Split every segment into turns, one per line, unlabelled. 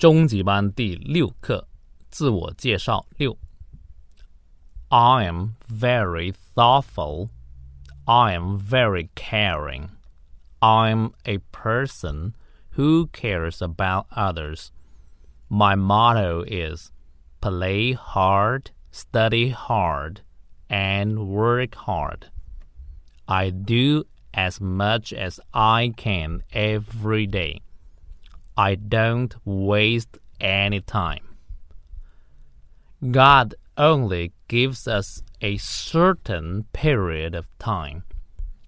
中级班第六课自我介绍六。I am very thoughtful. I am very caring. I'm a person who cares about others. My motto is play hard, study hard, and work hard. I do as much as I can every day. I don't waste any time. God only gives us a certain period of time.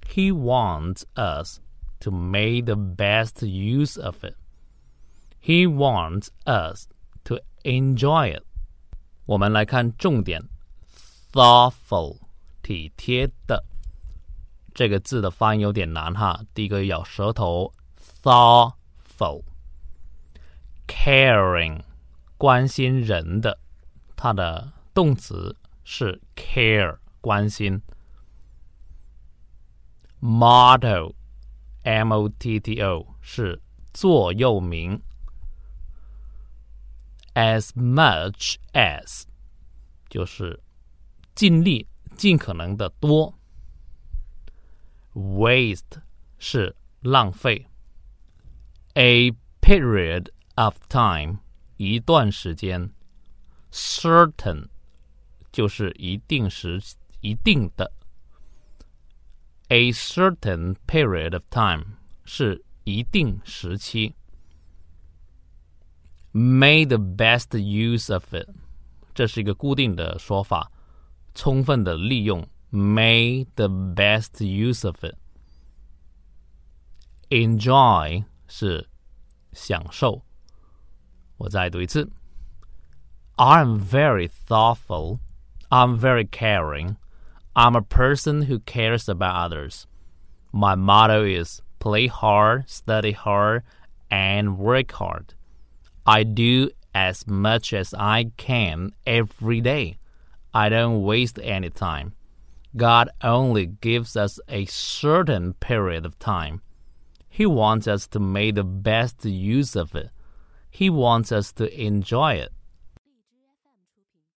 He wants us to make the best use of it. He wants us to enjoy it. 我们来看重点，thoughtful 体贴的这个字的发音有点难哈，第一个咬舌头，thoughtful。 caring，关心人的，它的动词是 care，关心。motto，m o t t o 是座右铭。as much as 就是尽力、尽可能的多。waste 是浪费。a period of time 一段时间，certain 就是一定时一定的，a certain period of time 是一定时期。Make the best use of it，这是一个固定的说法，充分的利用。Make the best use of it。Enjoy 是享受。 我再读一次。I'm very thoughtful. I'm very caring. I'm a person who cares about others. My motto is play hard, study hard, and work hard. I do as much as I can every day. I don't waste any time. God only gives us a certain period of time. He wants us to make the best use of it. He wants us to enjoy it.